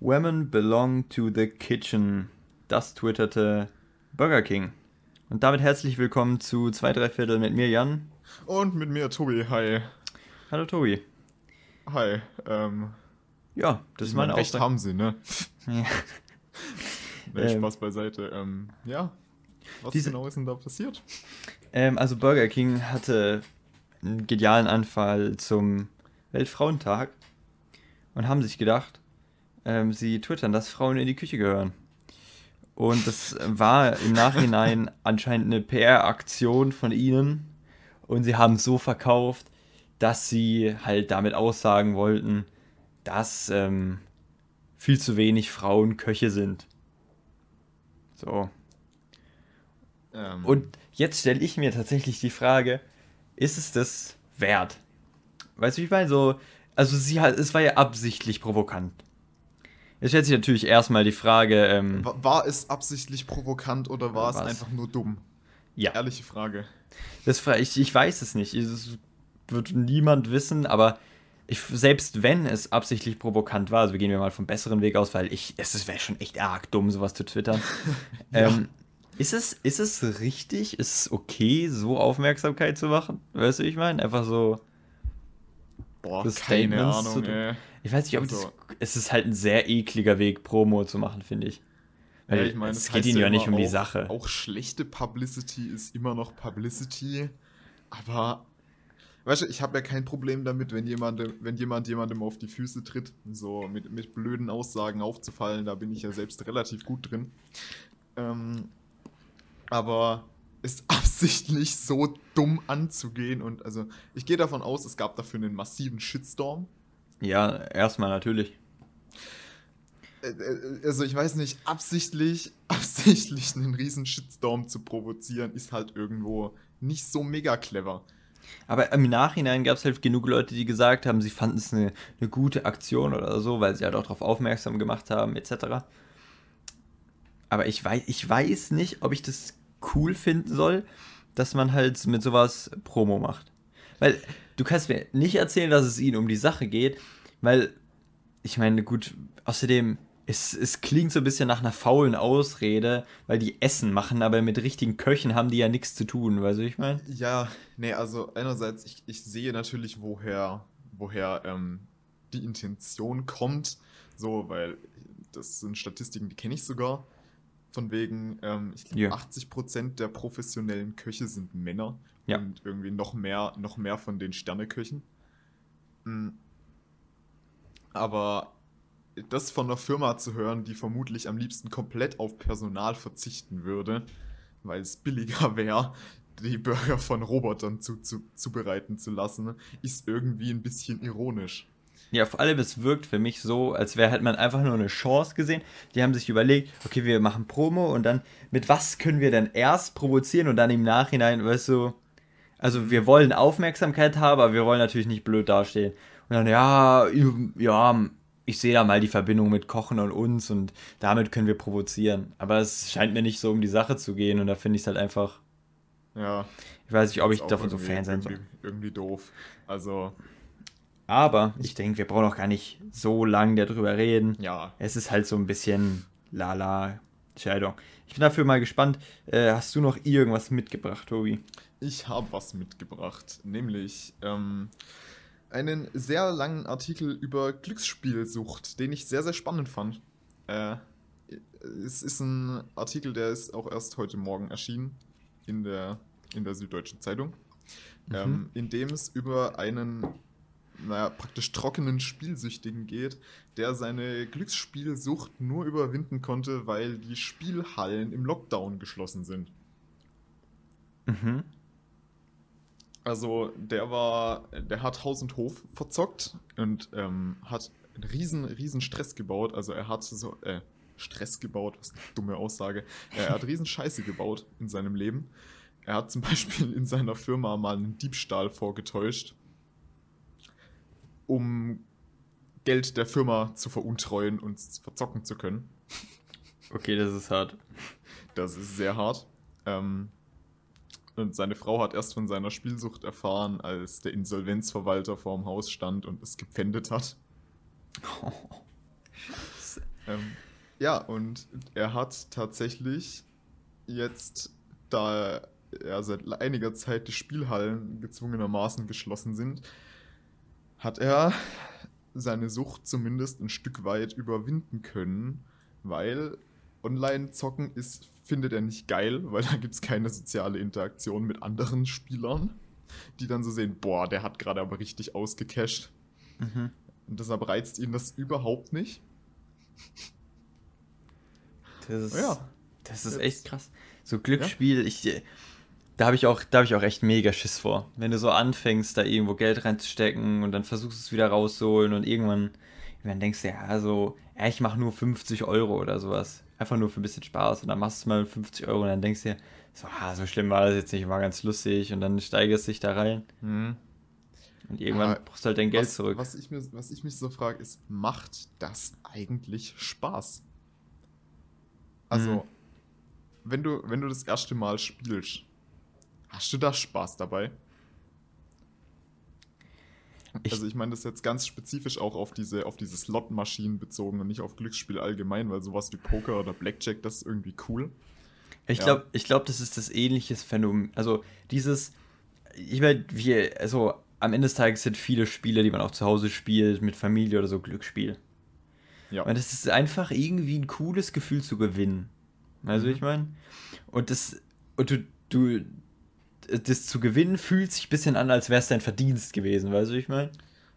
Women belong to the kitchen. Das twitterte Burger King. Und damit herzlich willkommen zu 2 3 Viertel mit mir, Jan. Und mit mir, Tobi. Hi. Hallo, Tobi. Hi. Ähm, ja, das ist meine Recht haben sie, ne? Ja. nee, Ähm. Spaß beiseite. Ähm, ja. Was Diese- genau ist denn da passiert? Ähm, also Burger King hatte einen genialen Anfall zum Weltfrauentag und haben sich gedacht, ähm, sie twittern, dass Frauen in die Küche gehören. Und das war im Nachhinein anscheinend eine PR-Aktion von ihnen. Und sie haben es so verkauft, dass sie halt damit aussagen wollten, dass ähm, viel zu wenig Frauen Köche sind. So. Ähm, Und jetzt stelle ich mir tatsächlich die Frage, ist es das wert? Weißt du, wie ich meine? So, also sie hat, es war ja absichtlich provokant. Jetzt stellt sich natürlich erstmal die Frage, ähm, wa- war es absichtlich provokant oder war es War's. einfach nur dumm? ja, Ehrliche Frage. das, ich, ich weiß es nicht. Es wird niemand wissen, aber ich, selbst wenn es absichtlich provokant war, also gehen wir mal vom besseren Weg aus, weil ich, es wäre schon echt arg dumm, sowas zu twittern. ähm, ist, es, ist es richtig? Ist es okay, so Aufmerksamkeit zu machen? Weißt du, wie ich meine? Einfach so. Boah, Das keine Ahnung, zu- ey. Ich weiß nicht, ob Also- das. Es ist halt ein sehr ekliger Weg, Promo zu machen, finde ich. Weil Ja, ich meine, es geht ihnen ja nicht um die auch, Sache. Auch schlechte Publicity ist immer noch Publicity. Aber, weißt du, ich habe ja kein Problem damit, wenn jemand, wenn jemand jemandem auf die Füße tritt, so mit, mit blöden Aussagen aufzufallen. Da bin ich ja selbst relativ gut drin. Ähm, aber ist absichtlich so dumm anzugehen und also ich gehe davon aus, es gab dafür einen massiven Shitstorm. Ja, erstmal natürlich. Äh, äh, also ich weiß nicht, absichtlich, absichtlich einen riesen Shitstorm zu provozieren, ist halt irgendwo nicht so mega clever. Aber im Nachhinein gab es halt genug Leute, die gesagt haben, sie fanden es eine, eine gute Aktion oder so, weil sie halt auch darauf aufmerksam gemacht haben, etc. Aber ich weiß, ich weiß nicht, ob ich das cool finden soll, dass man halt mit sowas Promo macht. Weil du kannst mir nicht erzählen, dass es ihnen um die Sache geht, weil ich meine, gut, außerdem, es, es klingt so ein bisschen nach einer faulen Ausrede, weil die Essen machen, aber mit richtigen Köchen haben die ja nichts zu tun, weißt du, ich meine? Ja, nee, also einerseits, ich, ich sehe natürlich, woher, woher ähm, die Intention kommt, so, weil das sind Statistiken, die kenne ich sogar. Von wegen, ähm, ich glaube, Ja. 80% der professionellen Köche sind Männer Ja. und irgendwie noch mehr, noch mehr von den Sterneköchen. Mm. Aber das von einer Firma zu hören, die vermutlich am liebsten komplett auf Personal verzichten würde, weil es billiger wäre, die Burger von Robotern zu, zu, zubereiten zu lassen, ist irgendwie ein bisschen ironisch. Ja, vor allem, es wirkt für mich so, als wäre halt man einfach nur eine Chance gesehen. Die haben sich überlegt, okay, wir machen Promo und dann, mit was können wir denn erst provozieren und dann im Nachhinein, weißt du, also wir wollen Aufmerksamkeit haben, aber wir wollen natürlich nicht blöd dastehen. Und dann, ja, ja, ich sehe da mal die Verbindung mit Kochen und uns und damit können wir provozieren. Aber es scheint mir nicht so um die Sache zu gehen und da finde ich es halt einfach, Ja. ich weiß nicht, ob ich davon so Fan sein soll. irgendwie doof. Also, Aber ich denke, wir brauchen auch gar nicht so lange darüber reden. ja. Es ist halt so ein bisschen lala Entscheidung. Ich bin dafür mal gespannt. Äh, hast du noch irgendwas mitgebracht, Tobi? Ich habe was mitgebracht, nämlich ähm, einen sehr langen Artikel über Glücksspielsucht, den ich sehr, sehr spannend fand. Äh, es ist ein Artikel, der ist auch erst heute Morgen erschienen in der, in der Süddeutschen Zeitung, ähm, in dem es über einen naja, praktisch trockenen Spielsüchtigen geht, der seine Glücksspielsucht nur überwinden konnte, weil die Spielhallen im Lockdown geschlossen sind. Mhm. Also der war, der hat Haus und Hof verzockt und ähm, hat einen riesen, riesen Stress gebaut. Also er hat so, äh, Stress gebaut, was eine dumme Aussage. Er hat riesen Scheiße gebaut in seinem Leben. Er hat zum Beispiel in seiner Firma mal einen Diebstahl vorgetäuscht, um Geld der Firma zu veruntreuen und verzocken zu können. Okay, das ist hart. Das ist sehr hart. Ähm, und seine Frau hat erst von seiner Spielsucht erfahren, als der Insolvenzverwalter vorm Haus stand und es gepfändet hat. Ähm, ja, und er hat tatsächlich jetzt, da ja seit einiger Zeit die Spielhallen gezwungenermaßen geschlossen sind, hat er seine Sucht zumindest ein Stück weit überwinden können, weil Online-Zocken ist, findet er nicht geil, weil da gibt es keine soziale Interaktion mit anderen Spielern, die dann so sehen, boah, der hat gerade aber richtig ausgecasht. Mhm. Und deshalb reizt ihn das überhaupt nicht. Das ist, ja. das ist echt krass. So Glücksspiel, ja. ich, da habe ich auch, da habe ich auch echt mega Schiss vor. Wenn du so anfängst, da irgendwo Geld reinzustecken und dann versuchst es wieder rauszuholen und irgendwann, irgendwann denkst du, ja, so, ja, ich mache nur 50 Euro oder sowas. Einfach nur für ein bisschen Spaß und dann machst du mal 50 Euro und dann denkst du dir, so, ah, so schlimm war das jetzt nicht, war ganz lustig und dann steigerst du dich da rein. Mhm. Und irgendwann Aber brauchst du halt dein Geld was, zurück. Was ich, mir, was ich mich so frage, ist, macht das eigentlich Spaß? Also, mhm. wenn, du, wenn du das erste Mal spielst, Hast du da Spaß dabei? Ich also ich meine das jetzt ganz spezifisch auch auf diese, auf diese Slot-Maschinen bezogen und nicht auf Glücksspiel allgemein, weil sowas wie Poker oder Blackjack, das ist irgendwie cool. Ich ja. glaube, ich glaub, das ist das ähnliches Phänomen. Also dieses, ich meine, wir, also am Ende des Tages sind viele Spiele, die man auch zu Hause spielt, mit Familie oder so, Glücksspiel. Ja. Und es ist einfach irgendwie ein cooles Gefühl zu gewinnen. Also mhm. ich meine, und das, und du, du, das zu gewinnen fühlt sich ein bisschen an, als wäre es dein Verdienst gewesen, weißt du, ich meine?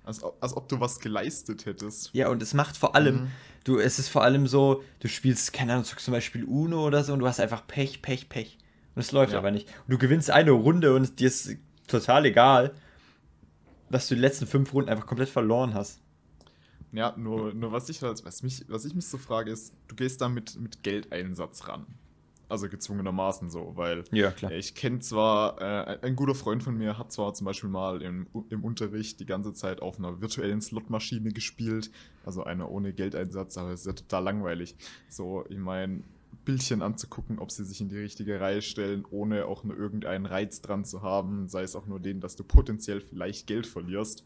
Als, als ob du was geleistet hättest. Ja, und es macht vor allem, mhm. du, es ist vor allem so, du spielst, keine Ahnung, zum Beispiel Uno oder so und du hast einfach Pech, Pech, Pech. Und es läuft ja. aber nicht. Und du gewinnst eine Runde und dir ist total egal, dass du die letzten fünf Runden einfach komplett verloren hast. Ja, nur, nur was ich halt, was mich, was ich mich so frage, ist, du gehst da mit, mit Geldeinsatz ran. Also gezwungenermaßen so, weil ja, klar. ich kenne zwar, äh, ein guter Freund von mir hat zwar zum Beispiel mal im, im Unterricht die ganze Zeit auf einer virtuellen Slotmaschine gespielt, also einer ohne Geldeinsatz, aber es ist ja total langweilig. So, ich meine, Bildchen anzugucken, ob sie sich in die richtige Reihe stellen, ohne auch nur irgendeinen Reiz dran zu haben, sei es auch nur den, dass du potenziell vielleicht Geld verlierst.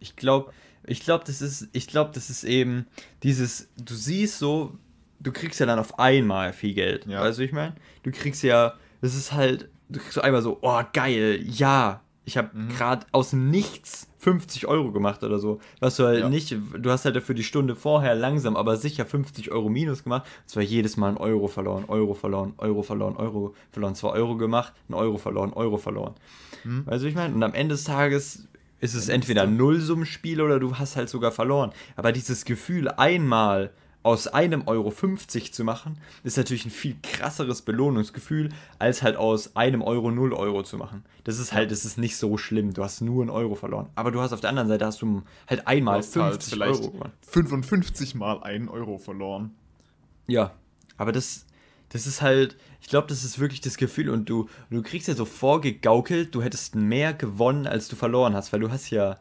Ich glaube, ich glaube, das ist, ich glaube, das ist eben dieses, du siehst so, du kriegst ja dann auf einmal viel Geld. Ja. Weißt du, ich meine? Du kriegst ja, das ist halt, du kriegst so einmal so, oh geil, ja, ich habe mhm. gerade aus dem Nichts 50 Euro gemacht oder so. Was du halt ja. nicht, du hast halt dafür die Stunde vorher langsam, aber sicher 50 Euro minus gemacht. Und zwar jedes Mal ein Euro verloren, Euro verloren, Euro verloren, Euro verloren. Zwei Euro gemacht, ein Euro verloren, Euro verloren. Mhm. Weißt du, ich meine? Und am Ende des Tages ist es entweder ein Nullsummenspiel oder du hast halt sogar verloren. Aber dieses Gefühl, einmal aus einem Euro 50 zu machen, ist natürlich ein viel krasseres Belohnungsgefühl, als halt aus einem Euro 0 Euro zu machen. Das ist halt, das ist nicht so schlimm. Du hast nur einen Euro verloren. Aber du hast auf der anderen Seite hast du halt einmal 50 halt Euro gewonnen. 55 mal einen Euro verloren. Ja, aber das, das ist halt, ich glaube, das ist wirklich das Gefühl und du, du kriegst ja so vorgegaukelt, du hättest mehr gewonnen, als du verloren hast, weil du hast ja,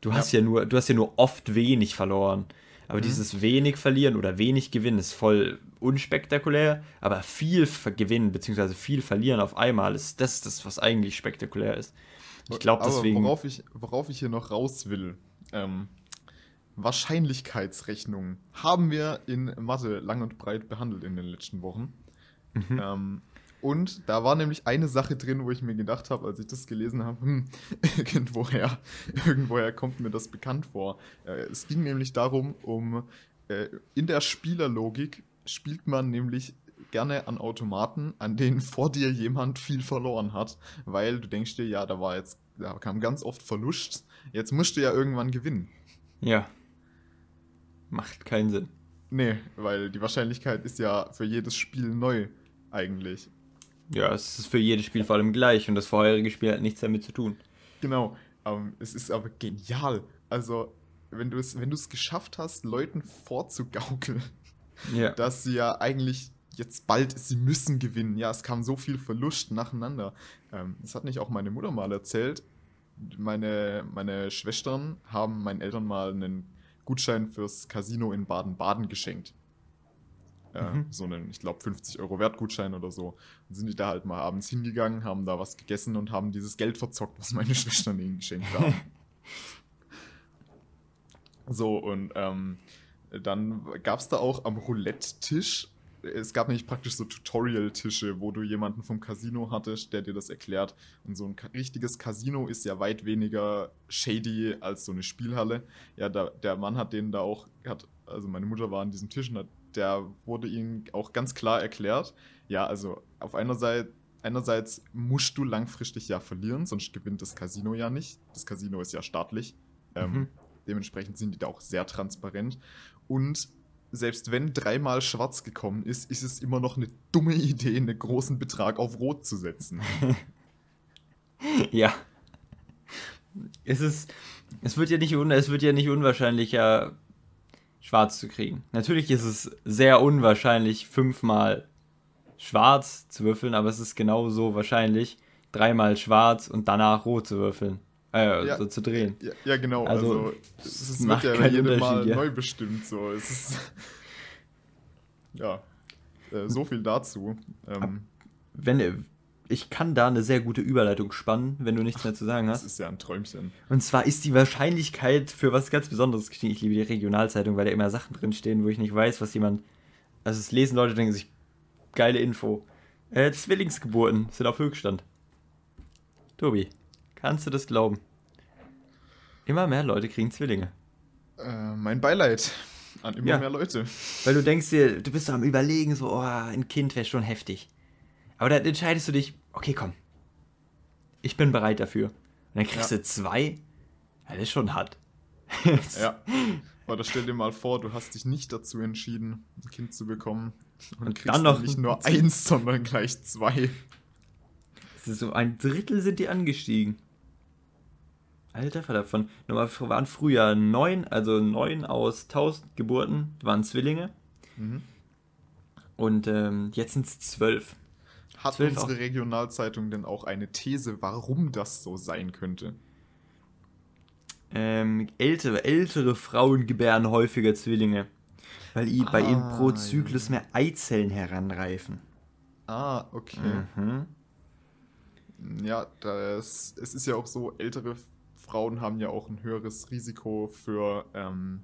du hast ja, ja nur, du hast ja nur oft wenig verloren. Aber mhm. dieses wenig verlieren oder wenig gewinnen ist voll unspektakulär, aber viel gewinnen bzw. viel verlieren auf einmal ist das, das was eigentlich spektakulär ist. Ich glaube deswegen. Worauf ich, worauf ich hier noch raus will, ähm, Wahrscheinlichkeitsrechnungen haben wir in Mathe lang und breit behandelt in den letzten Wochen. Mhm. Ähm, und da war nämlich eine Sache drin, wo ich mir gedacht habe, als ich das gelesen habe, hm, irgendwoher, irgendwoher kommt mir das bekannt vor. Äh, es ging nämlich darum, um äh, in der Spielerlogik spielt man nämlich gerne an Automaten, an denen vor dir jemand viel verloren hat, weil du denkst dir, ja, da war jetzt, da kam ganz oft Verlust, jetzt musst du ja irgendwann gewinnen. Ja. Macht keinen Sinn. Nee, weil die Wahrscheinlichkeit ist ja für jedes Spiel neu, eigentlich. Ja, es ist für jedes Spiel vor allem gleich und das vorherige Spiel hat nichts damit zu tun. Genau. Ähm, es ist aber genial. Also, wenn du es, wenn du es geschafft hast, Leuten vorzugaukeln, ja. dass sie ja eigentlich jetzt bald, sie müssen gewinnen. Ja, es kam so viel Verlust nacheinander. Ähm, das hat nicht auch meine Mutter mal erzählt. Meine, meine Schwestern haben meinen Eltern mal einen Gutschein fürs Casino in Baden-Baden geschenkt. Äh, mhm. so einen, ich glaube, 50 Euro Wertgutschein oder so. Dann sind die da halt mal abends hingegangen, haben da was gegessen und haben dieses Geld verzockt, was meine Schwestern ihnen geschenkt haben. so, und ähm, Dann gab es da auch am Roulette-Tisch, es gab nämlich praktisch so Tutorial-Tische, wo du jemanden vom Casino hattest, der dir das erklärt. Und so ein richtiges Casino ist ja weit weniger shady als so eine Spielhalle. Ja, da, der Mann hat den da auch, hat, also meine Mutter war an diesem Tisch und hat, der wurde ihnen auch ganz klar erklärt. Ja, also auf einer Seite, einerseits musst du langfristig ja verlieren, sonst gewinnt das Casino ja nicht. Das Casino ist ja staatlich. Ähm, mhm. dementsprechend sind die da auch sehr transparent. Und selbst wenn dreimal schwarz gekommen ist, ist es immer noch eine dumme Idee, einen großen Betrag auf rot zu setzen. ja. Es ist, es wird ja nicht, un, es wird ja nicht unwahrscheinlicher, schwarz zu kriegen. Natürlich ist es sehr unwahrscheinlich, fünfmal schwarz zu würfeln, aber es ist genauso wahrscheinlich, dreimal schwarz und danach rot zu würfeln. Äh, ja, so zu drehen. Ja, ja genau. Also, also es, es wird ja jedes Mal ja. neu bestimmt. So. Es ist, ja, äh, so viel dazu. Ähm, wenn, ich kann da eine sehr gute Überleitung spannen, wenn du nichts mehr zu sagen hast. Das ist ja ein Träumchen. Und zwar ist die Wahrscheinlichkeit für was ganz Besonderes gestiegen. Ich liebe die Regionalzeitung, weil da immer Sachen drinstehen, wo ich nicht weiß, was jemand. Also es lesen Leute, denken sich, geile Info. Äh, Zwillingsgeburten sind auf Höchststand. Tobi. Kannst du das glauben? Immer mehr Leute kriegen Zwillinge. Äh, mein Beileid an immer ja. mehr Leute. Weil du denkst dir, du bist so am Überlegen, so, oh, ein Kind wäre schon heftig. Aber dann entscheidest du dich, okay, komm. Ich bin bereit dafür. Und dann kriegst ja. du zwei. Ja, das ist schon hart. ja. Oder stell dir mal vor, du hast dich nicht dazu entschieden, ein Kind zu bekommen. Und, und kriegst dann noch nicht nur eins, sondern gleich zwei. Das ist so ein Drittel sind die angestiegen. Alter Vater, von normal waren früher neun, also neun aus tausend Geburten waren Zwillinge. Mhm. Und ähm, jetzt sind es zwölf. Hat 12 unsere auch. Regionalzeitung denn auch eine These, warum das so sein könnte? Ähm, ältere, ältere Frauen gebären häufiger Zwillinge, weil ah, bei ihnen pro Zyklus mehr Eizellen heranreifen. Ah, okay. Mhm. Ja, das, es ist ja auch so, ältere Frauen haben ja auch ein höheres Risiko für ähm,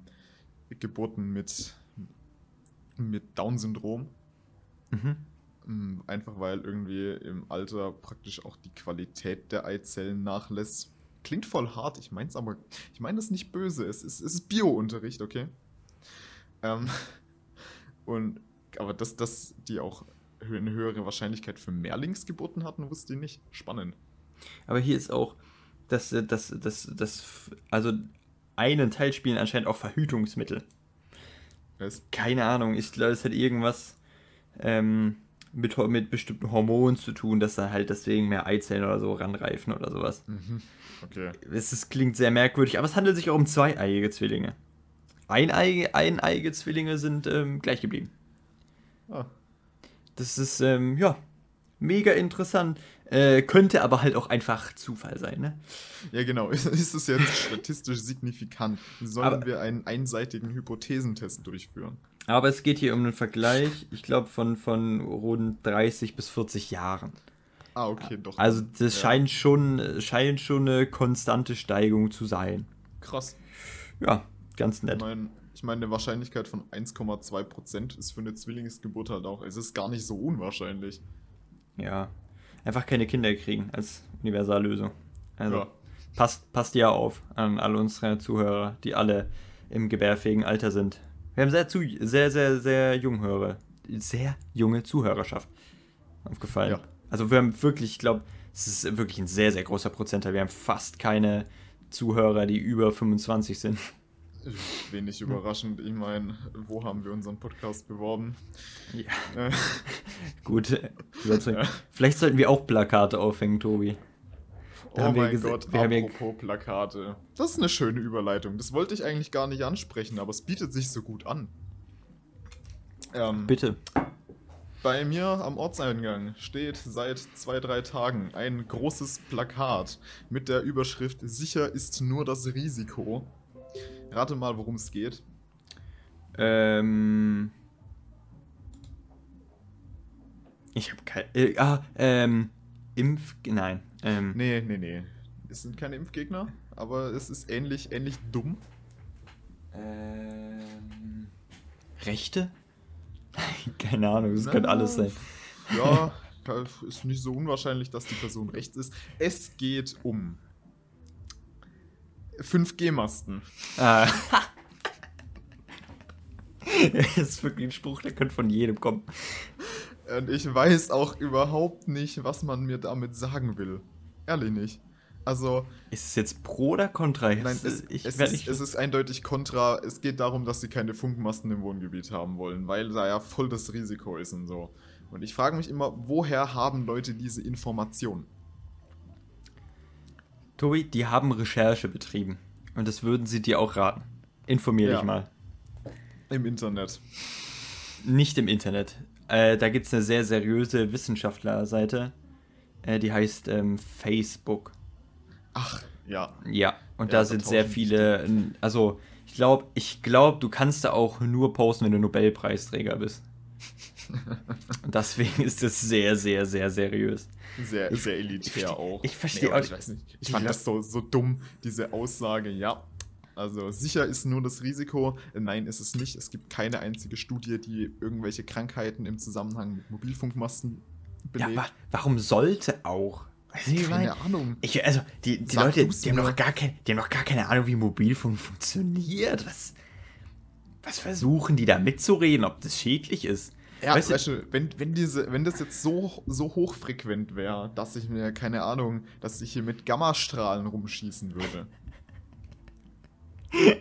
Geburten mit, mit Down-Syndrom. Mhm. Mm, einfach weil irgendwie im Alter praktisch auch die Qualität der Eizellen nachlässt. Klingt voll hart, ich meine es aber, ich meine das nicht böse, es ist, es ist Bio-Unterricht, okay? Ähm, und, aber dass, dass die auch eine höhere Wahrscheinlichkeit für Mehrlingsgeburten hatten, wusste ich nicht. Spannend. Aber hier ist auch, dass das, das, das, also einen Teil spielen anscheinend auch Verhütungsmittel. Was? Keine Ahnung, ich glaube, es hat irgendwas ähm, mit, mit bestimmten Hormonen zu tun, dass da halt deswegen mehr Eizellen oder so ranreifen oder sowas. Mhm. Okay. Es klingt sehr merkwürdig, aber es handelt sich auch um zweieiige Zwillinge. Eineige, eineige Zwillinge sind ähm, gleich geblieben. Ah. Das ist, ähm, ja, mega interessant. Äh, könnte aber halt auch einfach Zufall sein, ne? Ja, genau. Ist, ist es jetzt statistisch signifikant? Sollen aber, wir einen einseitigen Hypothesentest durchführen? Aber es geht hier um einen Vergleich, ich glaube, von, von rund 30 bis 40 Jahren. Ah, okay, doch. Also das ja. scheint, schon, scheint schon eine konstante Steigung zu sein. Krass. Ja, ganz nett. Ich meine, ich meine, eine Wahrscheinlichkeit von 1,2% ist für eine Zwillingsgeburt halt auch, es ist gar nicht so unwahrscheinlich. Ja, einfach keine Kinder kriegen als Universallösung. Also ja. passt, passt ja auf an alle unsere Zuhörer, die alle im gebärfähigen Alter sind. Wir haben sehr, zu, sehr, sehr, sehr jung Hörer, sehr junge Zuhörerschaft aufgefallen. Ja. Also wir haben wirklich, ich glaube, es ist wirklich ein sehr, sehr großer Prozentteil. Wir haben fast keine Zuhörer, die über 25 sind. Wenig überraschend. Ich meine, wo haben wir unseren Podcast beworben? Ja. Äh. Gut. Ja. Vielleicht sollten wir auch Plakate aufhängen, Tobi. Da oh mein Gott, wir apropos ja Plakate. Das ist eine schöne Überleitung. Das wollte ich eigentlich gar nicht ansprechen, aber es bietet sich so gut an. Ähm, Bitte. Bei mir am Ortseingang steht seit zwei, drei Tagen ein großes Plakat mit der Überschrift Sicher ist nur das Risiko. Rate mal, worum es geht. Ähm. Ich habe kein. Äh, ah, ähm. Impf. Nein. Ähm. Nee, nee, nee. Es sind keine Impfgegner, aber es ist ähnlich, ähnlich dumm. Ähm. Rechte? Keine Ahnung, das könnte alles sein. Ja, ist nicht so unwahrscheinlich, dass die Person rechts ist. Es geht um 5G-Masten. Ah. das ist wirklich ein Spruch, der könnte von jedem kommen. Und ich weiß auch überhaupt nicht, was man mir damit sagen will. Ehrlich nicht. Also. Ist es jetzt pro oder contra? Nein, es, ich es, ist, es ist eindeutig contra. Es geht darum, dass sie keine Funkmasten im Wohngebiet haben wollen, weil da ja voll das Risiko ist und so. Und ich frage mich immer, woher haben Leute diese Informationen? Tobi, die haben Recherche betrieben. Und das würden sie dir auch raten. Informier ja. dich mal. Im Internet. Nicht im Internet. Äh, da gibt es eine sehr seriöse Wissenschaftlerseite. Äh, die heißt ähm, Facebook. Ach, ja. Ja, und ja, da sind sehr viele. Also, ich glaube, ich glaube, du kannst da auch nur posten, wenn du Nobelpreisträger bist. und deswegen ist das sehr, sehr, sehr seriös. Sehr, ich, sehr elitär ich, auch. Ich verstehe nee, auch. Ich weiß nicht. Ich fand das so, so dumm, diese Aussage. Ja, also sicher ist nur das Risiko. Nein, ist es nicht. Es gibt keine einzige Studie, die irgendwelche Krankheiten im Zusammenhang mit Mobilfunkmasten belegt. Ja, aber warum sollte auch? Du, keine meine? Ahnung. Ich, also, die, die Leute, die haben, noch gar kein, die haben noch gar keine Ahnung, wie Mobilfunk funktioniert. Was, was versuchen die da mitzureden, ob das schädlich ist? Ja, weißt, weißt du, wenn, wenn, diese, wenn das jetzt so, so hochfrequent wäre, dass ich mir, keine Ahnung, dass ich hier mit Gammastrahlen rumschießen würde.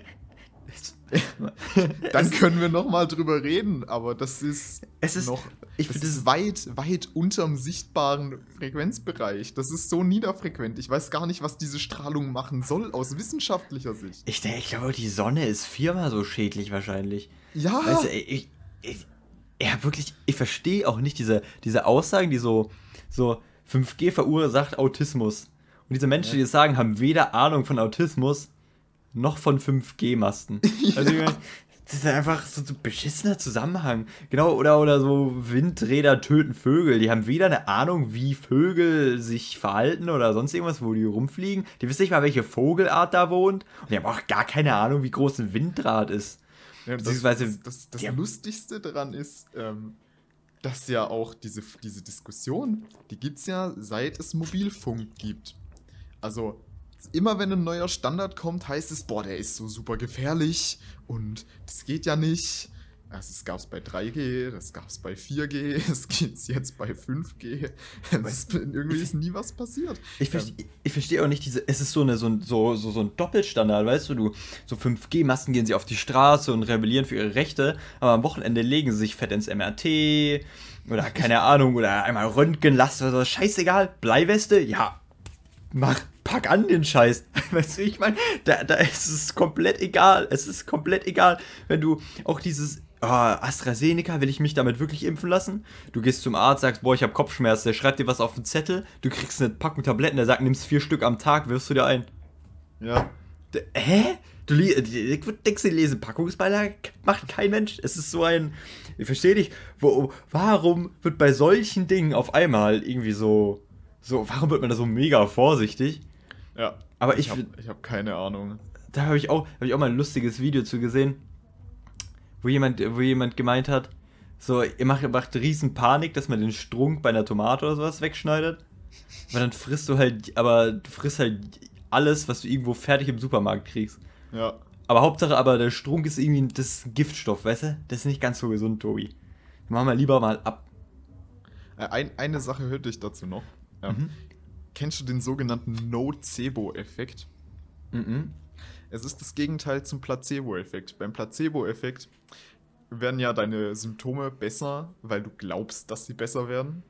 Dann können wir noch mal drüber reden, aber das ist, es ist noch ich das ist weit, weit unterm sichtbaren Frequenzbereich. Das ist so niederfrequent. Ich weiß gar nicht, was diese Strahlung machen soll aus wissenschaftlicher Sicht. Ich denke, ich glaube, die Sonne ist viermal so schädlich wahrscheinlich. Ja. Weißt du, ich, ich, ja, wirklich, ich verstehe auch nicht diese, diese Aussagen, die so, so 5G verursacht Autismus. Und diese Menschen, ja. die das sagen, haben weder Ahnung von Autismus noch von 5G-Masten. Ja. Also, das ist einfach so ein beschissener Zusammenhang. Genau, oder, oder so Windräder töten Vögel. Die haben weder eine Ahnung, wie Vögel sich verhalten oder sonst irgendwas, wo die rumfliegen. Die wissen nicht mal, welche Vogelart da wohnt. Und die haben auch gar keine Ahnung, wie groß ein Windrad ist. Ja, das, das, das, das Lustigste daran ist, ähm, dass ja auch diese, diese Diskussion, die gibt es ja seit es Mobilfunk gibt. Also immer wenn ein neuer Standard kommt, heißt es, boah, der ist so super gefährlich und das geht ja nicht. Also es gab es bei 3G, das gab es bei 4G, es geht jetzt bei 5G. Es, irgendwie ist nie was passiert. Ich, verste, ähm, ich verstehe auch nicht diese, es ist so, eine, so, ein, so, so, so ein Doppelstandard, weißt du, du, so 5G-Masten gehen sie auf die Straße und rebellieren für ihre Rechte, aber am Wochenende legen sie sich fett ins MRT oder keine Ahnung, oder einmal Röntgenlast oder so, scheißegal, Bleiweste, ja, mach, pack an den Scheiß. Weißt du, ich meine, da, da ist es komplett egal. Es ist komplett egal, wenn du auch dieses oh, AstraZeneca, will ich mich damit wirklich impfen lassen? Du gehst zum Arzt, sagst, boah, ich habe Kopfschmerzen, der schreibt dir was auf den Zettel, du kriegst eine Packung Tabletten, der sagt, nimmst vier Stück am Tag, wirfst du dir ein. Ja. D hä? Du denkst, die lesen Packungsbeilage? Macht kein Mensch. Es ist so ein. Ich verstehe nicht, wo, warum wird bei solchen Dingen auf einmal irgendwie so. So, warum wird man da so mega vorsichtig? Ja. Aber ich. Ich habe hab keine Ahnung. Da habe ich, auch, hab ich auch mal ein lustiges Video zu gesehen wo jemand, wo jemand gemeint hat, so, ihr macht, macht riesen Panik, dass man den Strunk bei einer Tomate oder sowas wegschneidet. Aber dann frisst du halt, aber du frisst halt alles, was du irgendwo fertig im Supermarkt kriegst. Ja. Aber Hauptsache, aber der Strunk ist irgendwie das Giftstoff, weißt du? Das ist nicht ganz so gesund, Tobi. Machen wir lieber mal ab. Äh, ein, eine Sache hörte ich dazu noch. Mhm. Kennst du den sogenannten Nocebo-Effekt? Mhm. Es ist das Gegenteil zum Placebo-Effekt. Beim Placebo-Effekt werden ja deine Symptome besser, weil du glaubst, dass sie besser werden.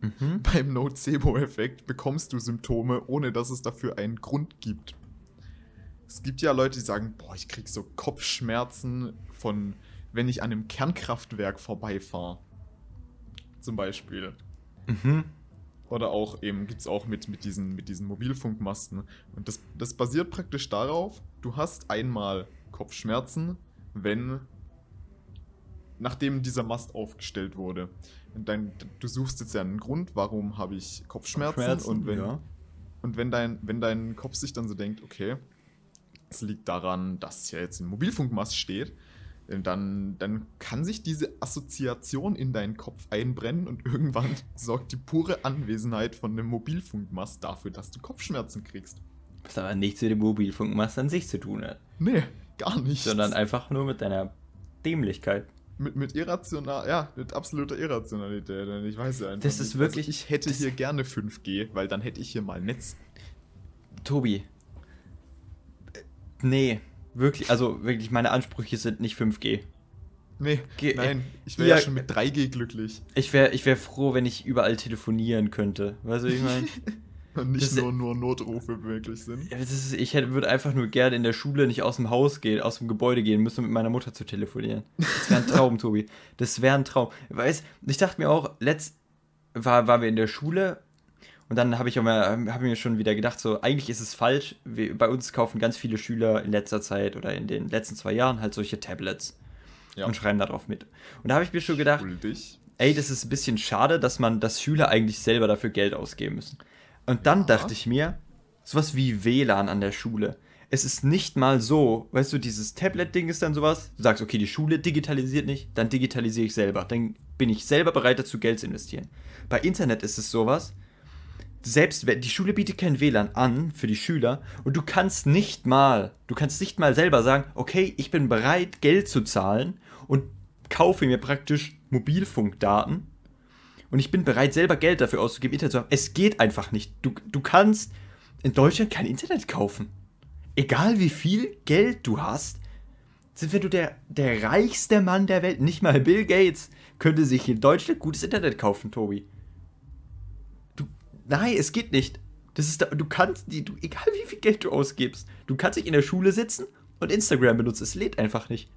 Mhm. Beim Nocebo-Effekt bekommst du Symptome, ohne dass es dafür einen Grund gibt. Es gibt ja Leute, die sagen, boah, ich krieg so Kopfschmerzen von, wenn ich an einem Kernkraftwerk vorbeifahre. Zum Beispiel. Mhm. Oder auch eben gibt es auch mit, mit, diesen, mit diesen Mobilfunkmasten. Und das, das basiert praktisch darauf, du hast einmal Kopfschmerzen, wenn nachdem dieser Mast aufgestellt wurde. Und dann, du suchst jetzt ja einen Grund, warum habe ich Kopfschmerzen, Kopfschmerzen und wenn, ja. und wenn dein, wenn dein Kopf sich dann so denkt, okay, es liegt daran, dass hier jetzt ein Mobilfunkmast steht, dann, dann kann sich diese Assoziation in deinen Kopf einbrennen und irgendwann sorgt die pure Anwesenheit von einem Mobilfunkmast dafür, dass du Kopfschmerzen kriegst. Was aber nichts mit dem Mobilfunkmast an sich zu tun hat. Nee, gar nicht. Sondern einfach nur mit deiner Dämlichkeit. Mit, mit irrational, ja, mit absoluter Irrationalität. Ich weiß ja einfach. Das ist wirklich. Also ich hätte hier gerne 5G, weil dann hätte ich hier mal Netz. Tobi. Nee, wirklich, also wirklich, meine Ansprüche sind nicht 5G. Nee, Ge nein, ich wäre ja, ja, schon mit 3G glücklich. Ich wäre ich wär froh, wenn ich überall telefonieren könnte. Weißt du, ich meine? Und nicht das nur, nur Notrufe möglich sind. Ja, ist, ich würde einfach nur gerne in der Schule nicht aus dem Haus gehen, aus dem Gebäude gehen müssen, um mit meiner Mutter zu telefonieren. Das wäre ein Traum, Tobi. Das wäre ein Traum. Weißt ich dachte mir auch, letzt war, waren wir in der Schule und dann habe ich auch mal, habe mir schon wieder gedacht, so eigentlich ist es falsch. Wir, bei uns kaufen ganz viele Schüler in letzter Zeit oder in den letzten zwei Jahren halt solche Tablets ja. und schreiben darauf mit. Und da habe ich mir schon gedacht, Schuldig. ey, das ist ein bisschen schade, dass man, dass Schüler eigentlich selber dafür Geld ausgeben müssen. Und dann ja. dachte ich mir, sowas wie WLAN an der Schule. Es ist nicht mal so, weißt du, dieses Tablet-Ding ist dann sowas, du sagst, okay, die Schule digitalisiert nicht, dann digitalisiere ich selber. Dann bin ich selber bereit dazu, Geld zu investieren. Bei Internet ist es sowas, selbst die Schule bietet kein WLAN an für die Schüler und du kannst nicht mal, du kannst nicht mal selber sagen, okay, ich bin bereit, Geld zu zahlen und kaufe mir praktisch Mobilfunkdaten und ich bin bereit, selber Geld dafür auszugeben, Internet zu haben. Es geht einfach nicht. Du, du kannst in Deutschland kein Internet kaufen. Egal wie viel Geld du hast, sind wenn du der, der reichste Mann der Welt, nicht mal Bill Gates, könnte sich in Deutschland gutes Internet kaufen, Tobi. Nein, es geht nicht. Das ist da, du kannst, die, du, egal wie viel Geld du ausgibst, du kannst nicht in der Schule sitzen und Instagram benutzen. Es lädt einfach nicht.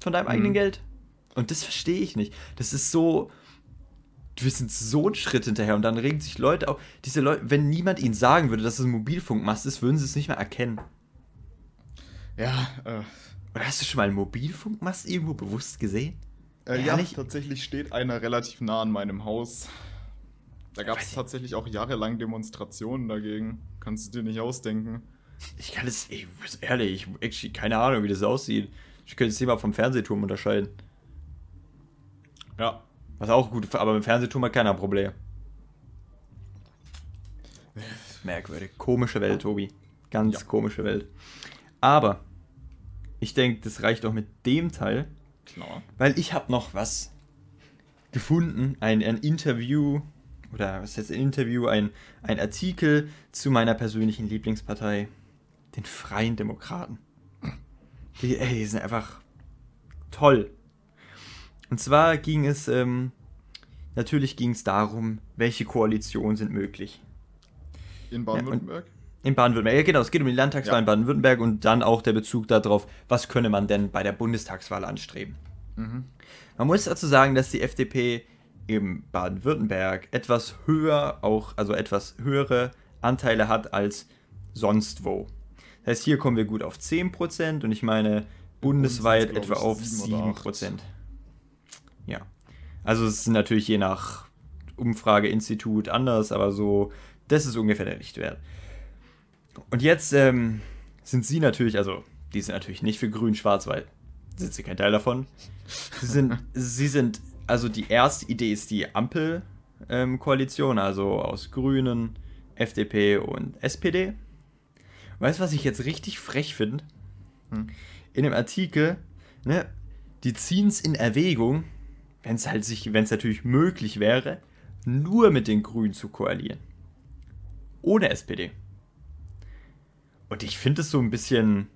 Von deinem mhm. eigenen Geld. Und das verstehe ich nicht. Das ist so. Wir sind so ein Schritt hinterher und dann regen sich Leute auf. Diese Leute, wenn niemand ihnen sagen würde, dass es ein Mobilfunkmast ist, würden sie es nicht mehr erkennen. Ja, äh. Oder hast du schon mal einen Mobilfunkmast irgendwo bewusst gesehen? Äh, ja, tatsächlich steht einer relativ nah an meinem Haus. Da gab es tatsächlich auch jahrelang Demonstrationen dagegen. Kannst du dir nicht ausdenken. Ich kann es, ich, ehrlich, ich, keine Ahnung, wie das aussieht. Ich könnte es nicht mal vom Fernsehturm unterscheiden. Ja. Was auch gut, aber mit Fernsehturm hat keiner Problem. Merkwürdig. Komische Welt, Tobi. Ganz ja. komische Welt. Aber ich denke, das reicht auch mit dem Teil. Klar. Weil ich habe noch was gefunden, ein, ein Interview, oder was heißt ein Interview, ein, ein Artikel zu meiner persönlichen Lieblingspartei, den Freien Demokraten. Die, ey, die sind einfach toll. Und zwar ging es, ähm, natürlich ging es darum, welche Koalitionen sind möglich. In Baden-Württemberg? Ja, in Baden-Württemberg, ja genau, es geht um die Landtagswahl ja. in Baden-Württemberg und dann auch der Bezug darauf, was könne man denn bei der Bundestagswahl anstreben. Mhm. Man muss dazu sagen, dass die FDP im Baden-Württemberg etwas höher, auch, also etwas höhere Anteile hat als sonst wo. Das heißt, hier kommen wir gut auf 10% und ich meine bundesweit etwa auf 7%. Ja. Also es ist natürlich je nach Umfrageinstitut anders, aber so, das ist ungefähr der Richtwert. Und jetzt ähm, sind sie natürlich, also die sind natürlich nicht für Grün-Schwarz, weil sind sie kein Teil davon. Sie sind, sie sind, also die erste Idee ist die Ampel-Koalition, ähm, also aus Grünen, FDP und SPD. Weißt du, was ich jetzt richtig frech finde? Hm. In dem Artikel, ne, die ziehen es in Erwägung, wenn es halt sich, wenn es natürlich möglich wäre, nur mit den Grünen zu koalieren. Ohne SPD. Und ich finde es so ein bisschen.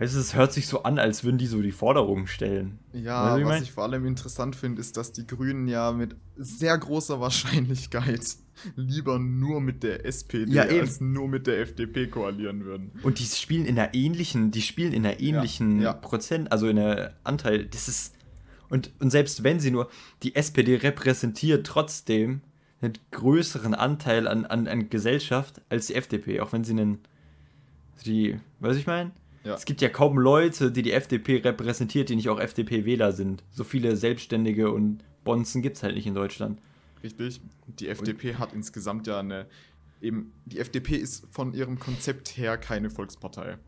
Es hört sich so an, als würden die so die Forderungen stellen. Ja, weißt du, was ich, ich vor allem interessant finde, ist, dass die Grünen ja mit sehr großer Wahrscheinlichkeit lieber nur mit der SPD ja, als nur mit der FDP koalieren würden. Und die spielen in einer ähnlichen, die spielen in einer ähnlichen ja, ja. Prozent, also in einer Anteil. Das ist und, und selbst wenn sie nur, die SPD repräsentiert trotzdem einen größeren Anteil an, an, an Gesellschaft als die FDP, auch wenn sie einen, die, weiß ich meine? Ja. Es gibt ja kaum Leute, die die FDP repräsentiert, die nicht auch FDP-Wähler sind. So viele Selbstständige und Bonzen gibt es halt nicht in Deutschland. Richtig. Die FDP und hat insgesamt ja eine, eben, die FDP ist von ihrem Konzept her keine Volkspartei.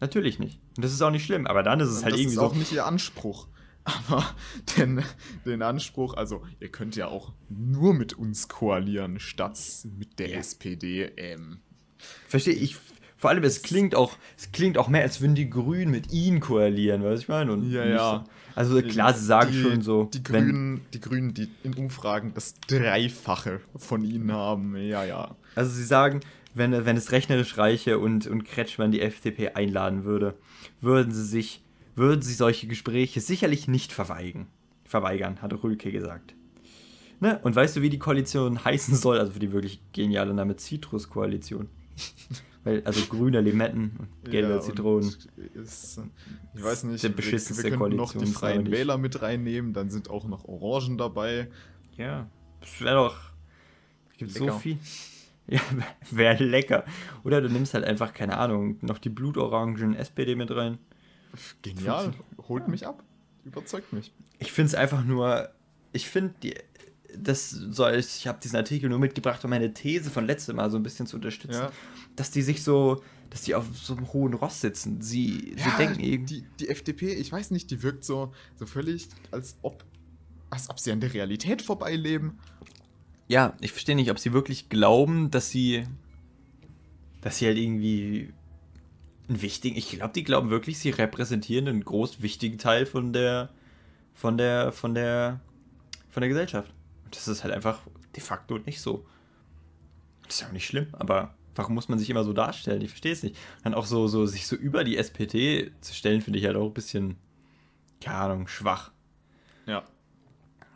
Natürlich nicht. Und das ist auch nicht schlimm, aber dann ist es halt das irgendwie ist so. auch nicht ihr Anspruch. Aber den, den Anspruch, also ihr könnt ja auch nur mit uns koalieren, statt mit der Ja. SPD. Ähm, Verstehe ich. Vor allem, es klingt auch, es klingt auch mehr, als würden die Grünen mit ihnen koalieren, weißt du, ich meine? Und Ja, ja. So. Also klar, sie sagen die, schon so. Die Grünen, die Grünen, die in Umfragen das Dreifache von ihnen haben. Ja, ja. Also sie sagen, wenn, wenn es rechnerisch reiche und, und Kretschmann die FDP einladen würde, würden sie sich, würden sie solche Gespräche sicherlich nicht verweigern. Verweigern, hat Rülke gesagt. Ne? Und weißt du, wie die Koalition heißen soll? Also für die wirklich geniale Name Zitrus-Koalition. Weil, also grüne Limetten und gelbe ja, Zitronen. Ist, ich weiß nicht, Der wir, wir könnten noch die Freien Wähler mit reinnehmen, dann sind auch noch Orangen dabei. Ja, das wäre doch. Gibt so viel. Ja, wäre lecker. Oder du nimmst halt einfach, keine Ahnung, noch die blutorangen SPD mit rein. Genial, holt mich ab, überzeugt mich. Ich finde es einfach nur. Ich finde, die. Das soll ich, ich habe diesen Artikel nur mitgebracht, um meine These von letztem Mal so ein bisschen zu unterstützen. Ja. Dass die sich so, dass die auf so einem hohen Ross sitzen. Sie, sie denken irgendwie. die, die FDP, ich weiß nicht, die wirkt so, so völlig, als ob, als ob sie an der Realität vorbeileben. Ja, ich verstehe nicht, ob sie wirklich glauben, dass sie. Dass sie halt irgendwie. Einen wichtigen. Ich glaube, die glauben wirklich, sie repräsentieren einen groß wichtigen Teil von der. Von der. Von der. Von der Gesellschaft. Das ist halt einfach de facto nicht so. Das ist ja auch nicht schlimm, aber warum muss man sich immer so darstellen? Ich verstehe es nicht. Dann auch so, so, sich so über die SPD zu stellen, finde ich halt auch ein bisschen. Keine Ahnung, schwach. Ja.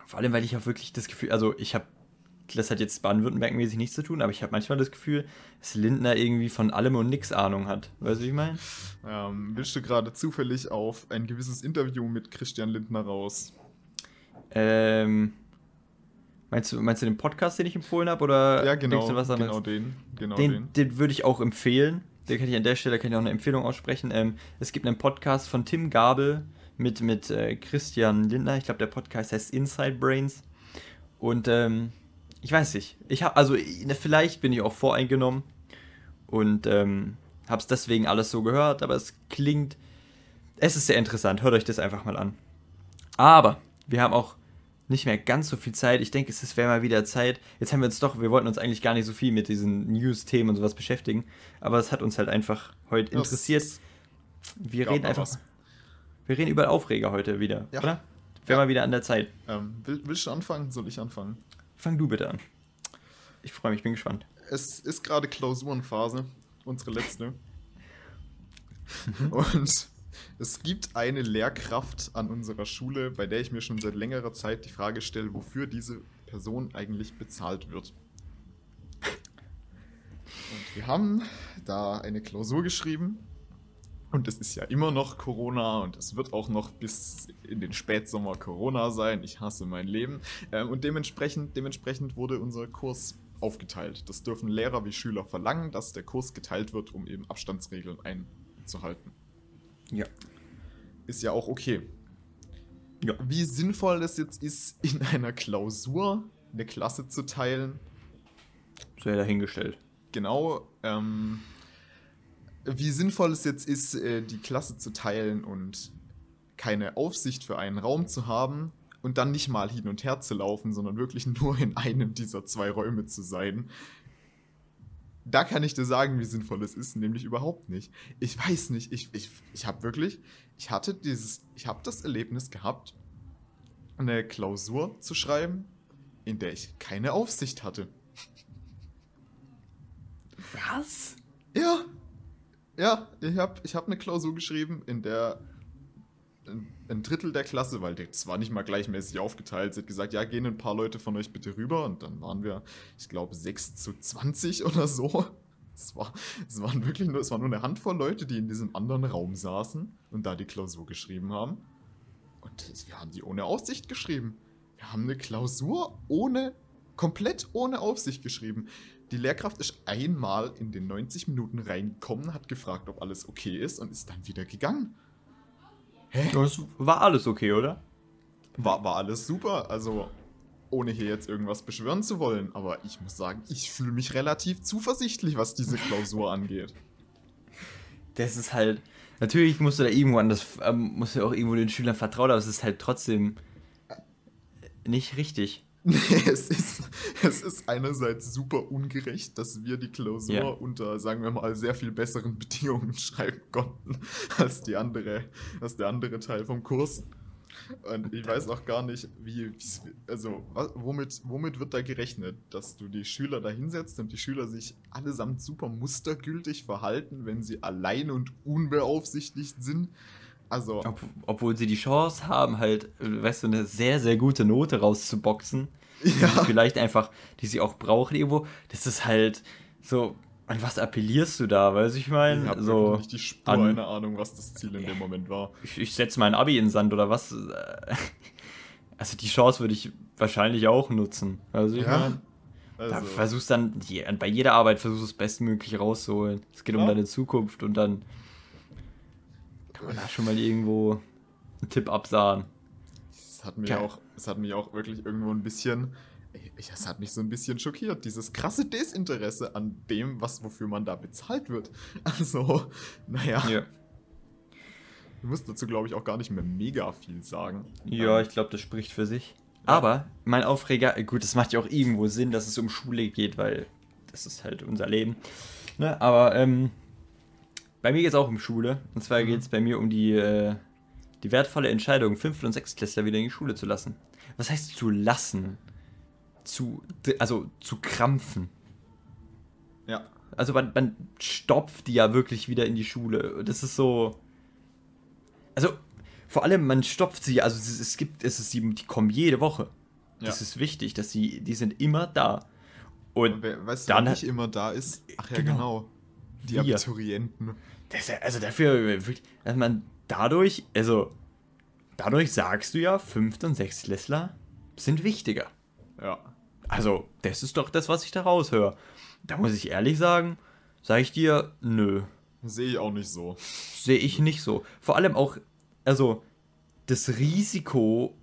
Vor allem, weil ich auch wirklich das Gefühl, also ich habe, das hat jetzt Baden-Württemberg-mäßig nichts zu tun, aber ich habe manchmal das Gefühl, dass Lindner irgendwie von allem und nix Ahnung hat. Weißt du, wie ich meine? Ähm, willst du gerade zufällig auf ein gewisses Interview mit Christian Lindner raus? Ähm, meinst du, meinst du den Podcast, den ich empfohlen habe, oder ja, denkst genau, du was anderes? genau den. Genau den, den. den würde ich auch empfehlen. Den kann ich an der Stelle kann ich auch eine Empfehlung aussprechen. Ähm, es gibt einen Podcast von Tim Gabel mit, mit äh, Christian Lindner. Ich glaube, der Podcast heißt Inside Brains. Und ähm, ich weiß nicht. Ich habe also äh, vielleicht bin ich auch voreingenommen und ähm, habe es deswegen alles so gehört, aber es klingt. Es ist sehr interessant. Hört euch das einfach mal an. Aber wir haben auch nicht mehr ganz so viel Zeit. Ich denke, es wäre mal wieder Zeit. Jetzt haben wir uns doch, wir wollten uns eigentlich gar nicht so viel mit diesen News-Themen und sowas beschäftigen, aber es hat uns halt einfach heute Das interessiert. Wir reden einfach. was. Wir reden über Aufreger heute wieder, Ja. oder? Wäre Ja. mal wieder an der Zeit. Ähm, will, willst du anfangen? Soll ich anfangen? Fang du bitte an. Ich freue mich, bin gespannt. Es ist gerade Klausurenphase, unsere letzte. Und es gibt eine Lehrkraft an unserer Schule, bei der ich mir schon seit längerer Zeit die Frage stelle, wofür diese Person eigentlich bezahlt wird. Und wir haben da eine Klausur geschrieben. Und es ist ja immer noch Corona und es wird auch noch bis in den Spätsommer Corona sein. Ich hasse mein Leben. Ähm, und dementsprechend, dementsprechend wurde unser Kurs aufgeteilt. Das dürfen Lehrer wie Schüler verlangen, dass der Kurs geteilt wird, um eben Abstandsregeln einzuhalten. Ja. Ist ja auch okay. Ja. Wie sinnvoll es jetzt ist, in einer Klausur eine Klasse zu teilen, Sehr dahingestellt. genau, ähm, wie sinnvoll es jetzt ist, äh, die Klasse zu teilen und keine Aufsicht für einen Raum zu haben und dann nicht mal hin und her zu laufen, sondern wirklich nur in einem dieser zwei Räume zu sein. Da kann ich dir sagen, wie sinnvoll es ist, nämlich überhaupt nicht. Ich weiß nicht, ich, ich, ich habe wirklich, ich hatte dieses, ich habe das Erlebnis gehabt, eine Klausur zu schreiben, in der ich keine Aufsicht hatte. Was? Ja. Ja, ich habe ich hab eine Klausur geschrieben, in der ein, Drittel der Klasse, weil das war nicht mal gleichmäßig aufgeteilt, hat gesagt, ja, gehen ein paar Leute von euch bitte rüber. Und dann waren wir, ich glaube, 6 zu 20 oder so. Es, war, es waren wirklich nur, es war nur eine Handvoll Leute, die in diesem anderen Raum saßen und da die Klausur geschrieben haben. Und wir haben die ohne Aufsicht geschrieben. Wir haben eine Klausur ohne, komplett ohne Aufsicht geschrieben. Die Lehrkraft ist einmal in den 90 Minuten reingekommen, hat gefragt, ob alles okay ist und ist dann wieder gegangen. Hä? Das war alles okay, oder? War, war alles super, also ohne hier jetzt irgendwas beschwören zu wollen, aber ich muss sagen, ich fühle mich relativ zuversichtlich, was diese Klausur angeht. das ist halt. Natürlich musst du da irgendwo an das, ähm, musst du auch irgendwo den Schülern vertrauen, aber es ist halt trotzdem nicht richtig. Nee, es ist, es ist einerseits super ungerecht, dass wir die Klausur Ja. unter, sagen wir mal, sehr viel besseren Bedingungen schreiben konnten als, die andere, als der andere Teil vom Kurs. Und ich weiß auch gar nicht, wie, also was, womit, womit wird da gerechnet, dass du die Schüler da hinsetzt und die Schüler sich allesamt super mustergültig verhalten, wenn sie allein und unbeaufsichtigt sind? Also, Ob, obwohl sie die Chance haben, halt, weißt du, eine sehr, sehr gute Note rauszuboxen. Die ja. sie vielleicht einfach, die sie auch brauchen irgendwo. Das ist halt so, an was appellierst du da? Weißt du, ich Ich meine, habe so, nicht die Spur an- einer Ahnung, was das Ziel in dem Moment war. ich, ich setze mein Abi in den Sand oder was? Also die Chance würde ich wahrscheinlich auch nutzen. Also ich Ja, meine, da Also, versuchst dann, bei jeder Arbeit versuchst du das Bestmögliche rauszuholen. Es geht um Ja. deine Zukunft und dann kann man da schon mal irgendwo einen Tipp absahen. es hat mich Geil. auch, es hat mich auch wirklich irgendwo ein bisschen, es hat mich so ein bisschen schockiert, dieses krasse Desinteresse an dem, was wofür man da bezahlt wird. Also, naja, Ja, du musst dazu glaube ich auch gar nicht mehr mega viel sagen. ja Ähm, ich glaube, das spricht für sich. Ja. Aber mein Aufreger, gut, das macht ja auch irgendwo Sinn, dass es um Schule geht, weil das ist halt unser Leben. Ne? Aber ähm, bei mir geht es auch um Schule. Und zwar Mhm. geht es bei mir um die, äh, die wertvolle Entscheidung, 5. und 6. Klässler wieder in die Schule zu lassen. Was heißt zu lassen? Zu, also zu krampfen. ja, Also man, man stopft die ja wirklich wieder in die Schule. Das ist so. Also, vor allem, man stopft sie, also es, es gibt, es ist, die, die kommen jede Woche. Das Ja. ist wichtig, dass sie, die sind immer da. Und Wer- weißt du, dann wer nicht immer da ist? Ach ja, Genau. genau. Die Wir. Abiturienten. das, also dafür, wirklich, dass man dadurch, also dadurch sagst du ja, 5. und 6. Klässler sind wichtiger. Ja. Also, das ist doch das, was ich da raushöre. Da muss ich ehrlich sagen, sage ich dir, nö. Sehe ich auch nicht so. Sehe ich nicht so. Vor allem auch, also, das Risiko,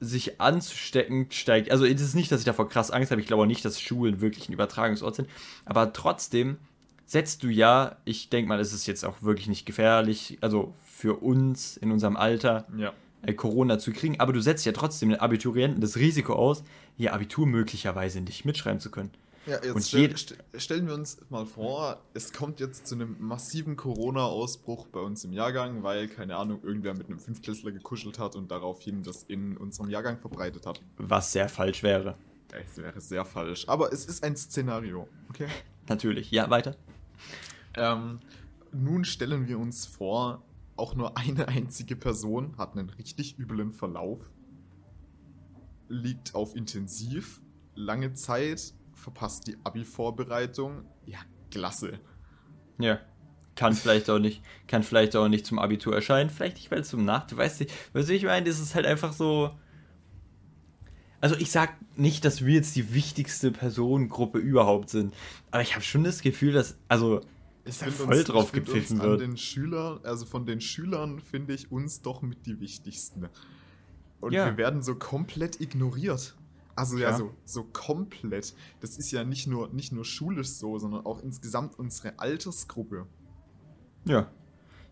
sich anzustecken, steigt. Also, es ist nicht, dass ich davor krass Angst habe. Ich glaube auch nicht, dass Schulen wirklich ein Übertragungsort sind. Aber trotzdem setzt du ja, ich denke mal, es ist jetzt auch wirklich nicht gefährlich, also für uns in unserem Alter, Ja. äh, Corona zu kriegen. Aber du setzt ja trotzdem den Abiturienten das Risiko aus, ihr Abitur möglicherweise nicht mitschreiben zu können. Ja, jetzt Und stell, st stellen wir uns mal vor, es kommt jetzt zu einem massiven Corona-Ausbruch bei uns im Jahrgang, weil, keine Ahnung, irgendwer mit einem Fünftklässler gekuschelt hat und daraufhin das in unserem Jahrgang verbreitet hat. Was sehr falsch wäre. Das wäre sehr falsch. Aber es ist ein Szenario, okay? Natürlich. Ja, weiter. Ähm, nun stellen wir uns vor, auch nur eine einzige Person hat einen richtig üblen Verlauf, liegt auf Intensiv, lange Zeit, verpasst die Abi-Vorbereitung. Ja, klasse. Ja. Kann vielleicht auch nicht, kann vielleicht auch nicht zum Abitur erscheinen, vielleicht nicht mal zum Nach. Du weißt nicht, du, ich meine, das ist halt einfach so. Also ich sag nicht, dass wir jetzt die wichtigste Personengruppe überhaupt sind, aber ich habe schon das Gefühl, dass, also, find voll uns- drauf ich gepfiffen wird. den Schülern, also von den Schülern finde ich uns doch mit die wichtigsten. Und Ja. wir werden so komplett ignoriert. Also ja, Ja. so, so komplett. Das ist ja nicht nur, nicht nur schulisch so, sondern auch insgesamt unsere Altersgruppe. Ja.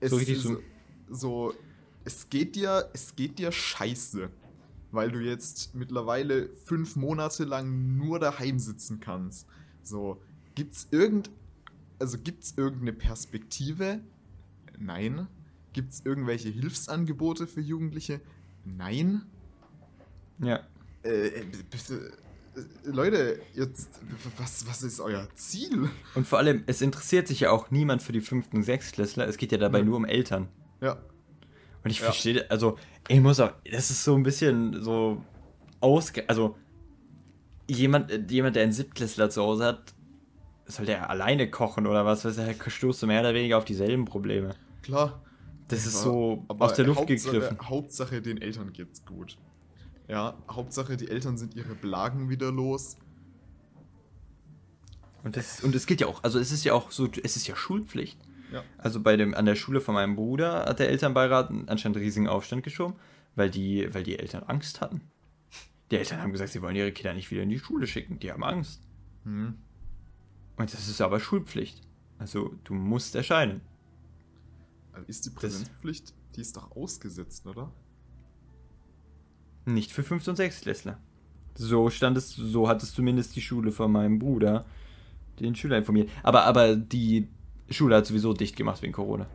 Es So richtig ist so- so, es geht dir, es geht dir scheiße, weil du jetzt mittlerweile fünf Monate lang nur daheim sitzen kannst. So, gibt's irgend, also gibt's irgendeine Perspektive? Nein. Gibt's irgendwelche Hilfsangebote für Jugendliche? Nein. Ja. Äh, bitte, äh, Leute, jetzt, was, was ist euer Ziel? Und vor allem, es interessiert sich ja auch niemand für die fünften und Sechstklässler. Es geht ja dabei Nö. nur um Eltern. Ja, Und ich Ja. verstehe, also, ich muss auch, das ist so ein bisschen so ausge... Also, jemand, jemand, der einen Siebtklässler zu Hause hat, soll der alleine kochen oder was? Was er stoßt du mehr oder weniger auf dieselben Probleme. klar. Das ist Aber- so aus der Luft Hauptsache, gegriffen. Hauptsache den Eltern geht's gut. Ja, Hauptsache die Eltern sind ihre Blagen wieder los. Und, das, und es geht ja auch, also es ist ja auch so, es ist ja Schulpflicht. Ja. Also bei dem, an der Schule von meinem Bruder hat der Elternbeirat anscheinend riesigen Aufstand geschoben, weil die, weil die Eltern Angst hatten. Die Eltern haben gesagt, sie wollen ihre Kinder nicht wieder in die Schule schicken. Die haben Angst. Hm. Und das ist aber Schulpflicht. Also du musst erscheinen. Ist die Präsenzpflicht, die ist doch ausgesetzt, oder? Nicht für 5. und 6. Klässler. So stand es, so hat es zumindest die Schule von meinem Bruder den Schüler informiert. Aber, aber die Schule hat sowieso dicht gemacht wegen Corona.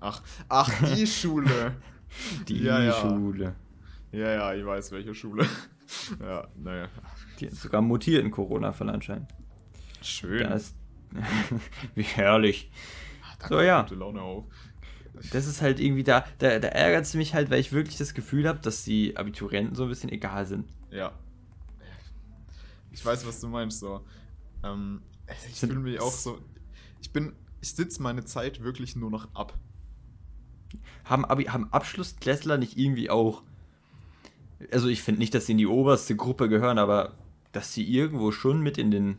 Ach, ach, die Schule. Die Ja, ja. Schule. Ja, ja, ich weiß, welche Schule. ja, naja. Die hat sogar mutierten Corona-Fall anscheinend. Schön. Das, wie herrlich. Da so, ja. Gute Laune auf. Das ist halt irgendwie da, da, da ärgert es mich halt, weil ich wirklich das Gefühl habe, dass die Abiturienten so ein bisschen egal sind. Ja. Ich weiß, was du meinst, so. Ähm, ich fühle mich auch so. Ich bin. Ich sitze meine Zeit wirklich nur noch ab. Haben, Abi, haben Abschlussklässler nicht irgendwie auch. Also, ich finde nicht, dass sie in die oberste Gruppe gehören, aber dass sie irgendwo schon mit in den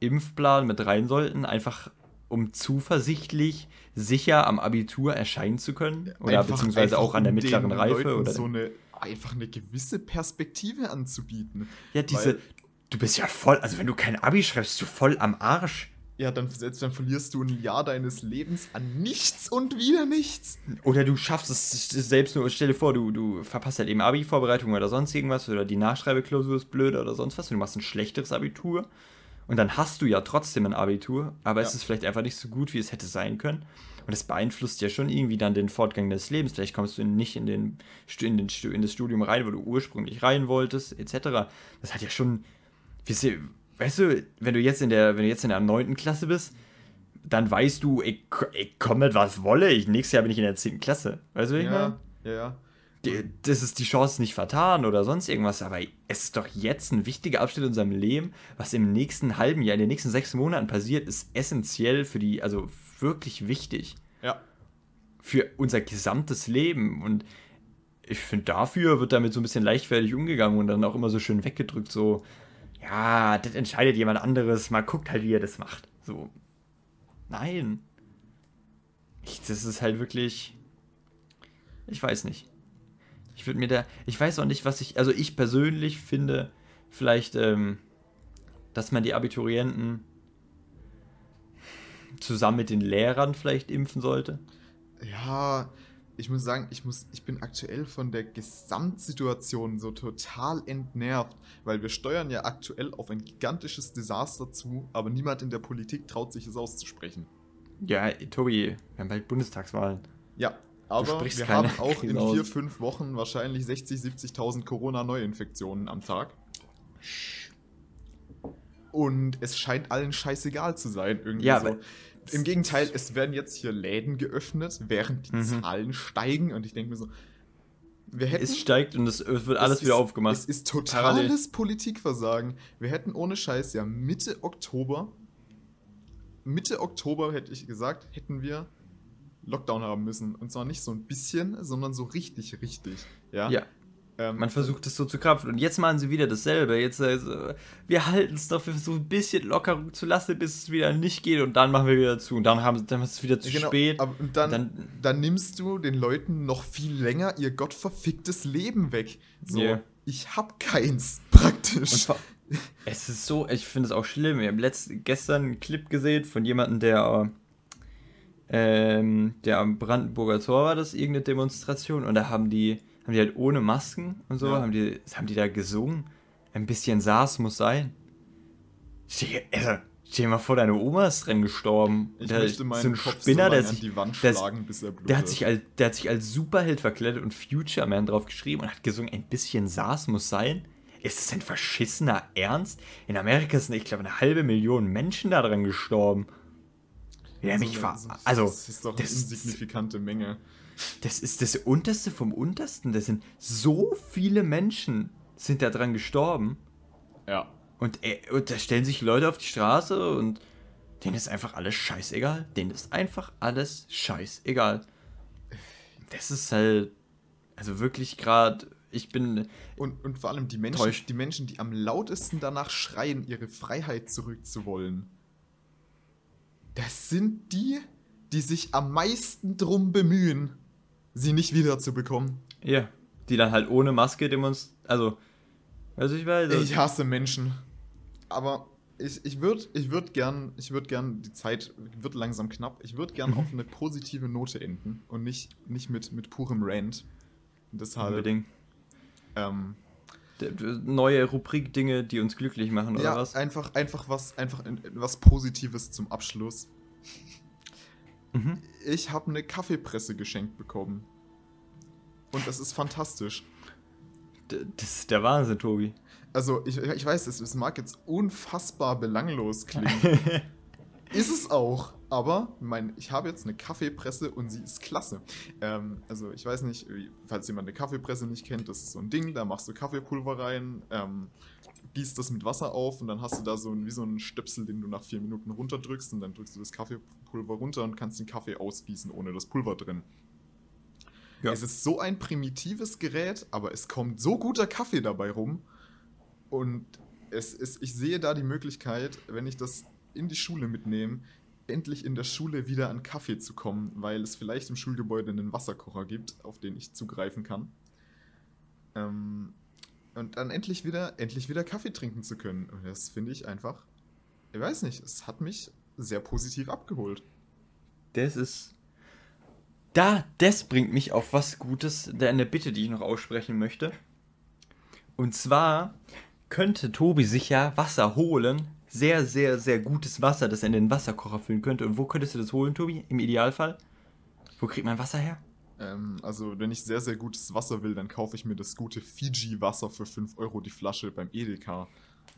Impfplan mit rein sollten, einfach um zuversichtlich sicher am Abitur erscheinen zu können. Oder Einfach- beziehungsweise einfach auch an der mittleren Reife. Leuten Oder so eine. Einfach eine gewisse Perspektive anzubieten. ja, diese. weil- Du bist ja voll, also wenn du kein Abi schreibst, bist du voll am Arsch. Ja, dann, selbst dann verlierst du ein Jahr deines Lebens an nichts und wieder nichts. Oder du schaffst es selbst nur, stell dir vor, du, du verpasst halt eben Abi-Vorbereitung oder sonst irgendwas oder die Nachschreibeklausur ist blöder oder sonst was und du machst ein schlechteres Abitur und dann hast du ja trotzdem ein Abitur, aber es Ja. ist vielleicht einfach nicht so gut, wie es hätte sein können. Und das beeinflusst ja schon irgendwie dann den Fortgang des Lebens. Vielleicht kommst du nicht in, den, in, den, in das Studium rein, wo du ursprünglich rein wolltest, etc. Das hat ja schon. Weißt du, wenn du jetzt in der, wenn du jetzt in der 9. Klasse bist, dann weißt du, ich, ich komme mit was wolle, ich, nächstes Jahr bin ich in der 10. Klasse. Weißt du, wie ich meine? Ja, ja, ja. Die- Das ist die Chance nicht vertan oder sonst irgendwas, aber es ist doch jetzt ein wichtiger Abschnitt in unserem Leben. Was im nächsten halben Jahr, in den nächsten sechs Monaten passiert, ist essentiell für die, also wirklich wichtig Ja. für unser gesamtes Leben. Und ich finde, dafür wird damit so ein bisschen leichtfertig umgegangen und dann auch immer so schön weggedrückt, so, ja, das entscheidet jemand anderes, mal guckt halt, wie er das macht. So, nein. Ich, das ist halt wirklich, ich weiß nicht. Ich würde mir da, ich weiß auch nicht, was ich, also ich persönlich finde, vielleicht, ähm, dass man die Abiturienten zusammen mit den Lehrern vielleicht impfen sollte. Ja, ich muss sagen, ich, muss, ich bin aktuell von der Gesamtsituation so total entnervt, weil wir steuern ja aktuell auf ein gigantisches Desaster zu, aber niemand in der Politik traut sich es auszusprechen. Ja, Tobi, wir haben bald Bundestagswahlen. Ja, aber wir haben auch in vier, fünf Wochen wahrscheinlich 60, 70.000 Corona-Neuinfektionen am Tag. Und es scheint allen scheißegal zu sein, irgendwie Ja, so. Im Gegenteil, es werden jetzt hier Läden geöffnet, während die Mhm. Zahlen steigen. Und ich denke mir so, wir hätten. Es steigt und es, es wird alles es wieder ist, aufgemacht. Es ist Parallel. totales Politikversagen. Wir hätten ohne Scheiß ja Mitte Oktober, Mitte Oktober hätte ich gesagt, hätten wir Lockdown haben müssen. Und zwar nicht so ein bisschen, sondern so richtig, richtig. Ja. Ja, ähm, man versucht es so zu krapfen. Und jetzt machen sie wieder dasselbe. Jetzt, also, wir halten es doch für so ein bisschen locker zu lassen, bis es wieder nicht geht. Und dann machen wir wieder zu. Und dann, haben, dann ist es wieder zu genau, spät. Aber und dann, Dann- dann, nimmst du den Leuten noch viel länger ihr gottverficktes Leben weg. So, Yeah. ich hab keins, praktisch. Es ist so, ich finde es auch schlimm. Ich habe gestern einen Clip gesehen von jemandem, der, äh, ähm, der am Brandenburger Tor war, das irgendeine Demonstration. Und da haben die, haben die halt ohne Masken und so, Ja. haben, die, haben die da gesungen. Ein bisschen SARS muss sein. Stell, also, stell dir mal vor, deine Oma ist dran gestorben. ich Der- möchte meinen so ein Kopf Spinner, so der sich, an die Wand schlagen, bis er blutet. der hat, sich als, der hat sich als Superheld verkleidet und Future Man drauf geschrieben und hat gesungen, ein bisschen SARS muss sein. Ist das ein verschissener Ernst? In Amerika sind, ich glaube, eine halbe Million Menschen daran gestorben. Ja, mich ver so- Also, das ist doch eine das, insignifikante Menge. Das ist das Unterste vom Untersten. Das sind so viele Menschen sind da dran gestorben. Ja. Und, äh, und da stellen sich Leute auf die Straße und denen ist einfach alles scheißegal. Denen ist einfach alles scheißegal. Das ist halt, also wirklich gerade, ich bin, Und, und vor allem die Menschen, Täuscht. die Menschen, die am lautesten danach schreien, ihre Freiheit zurückzuwollen. Das sind die, die sich am meisten drum bemühen, sie nicht wiederzubekommen. ja, die dann halt ohne Maske demonstrieren, also, weiß ich weiß. Ich hasse Menschen. Aber ich, ich würde ich würd gern, ich würd gern, die Zeit wird langsam knapp, ich würde gern Mhm. auf eine positive Note enden und nicht, nicht mit, mit purem Rant. Deshalb, Unbedingt. ähm, Neue Rubrik Dinge, die uns glücklich machen, oder ja, was? einfach, einfach was, einfach in- was Positives zum Abschluss. Mhm. Ich habe eine Kaffeepresse geschenkt bekommen. Und das ist fantastisch. D- Das ist der Wahnsinn, Tobi. Also, ich, ich weiß, es, es mag jetzt unfassbar belanglos klingen. ist es auch. Aber mein, ich habe jetzt eine Kaffeepresse und sie ist klasse. Ähm, also, ich weiß nicht, falls jemand eine Kaffeepresse nicht kennt, das ist so ein Ding, da machst du Kaffeepulver rein, ähm, gießt das mit Wasser auf und dann hast du da so ein, wie so einen Stöpsel, den du nach vier Minuten runterdrückst und dann drückst du das Kaffeepulver runter und kannst den Kaffee ausgießen ohne das Pulver drin. Ja. Es ist so ein primitives Gerät, aber es kommt so guter Kaffee dabei rum. Und es ist, ich sehe da die Möglichkeit, wenn ich das in die Schule mitnehme, endlich in der Schule wieder an Kaffee zu kommen, weil es vielleicht im Schulgebäude einen Wasserkocher gibt, auf den ich zugreifen kann. Ähm, und dann endlich wieder, endlich wieder Kaffee trinken zu können. Und das finde ich einfach, ich weiß nicht, es hat mich sehr positiv abgeholt. Das ist. Da, das bringt mich auf was Gutes, eine Bitte, die ich noch aussprechen möchte. Und zwar könnte Tobi sich ja Wasser holen. Sehr, sehr, sehr gutes Wasser, das er in den Wasserkocher füllen könnte. Und wo könntest du das holen, Tobi? Im Idealfall? Wo kriegt man Wasser her? Ähm, also, wenn ich sehr, sehr gutes Wasser will, dann kaufe ich mir das gute Fiji-Wasser für 5 Euro die Flasche beim Edeka.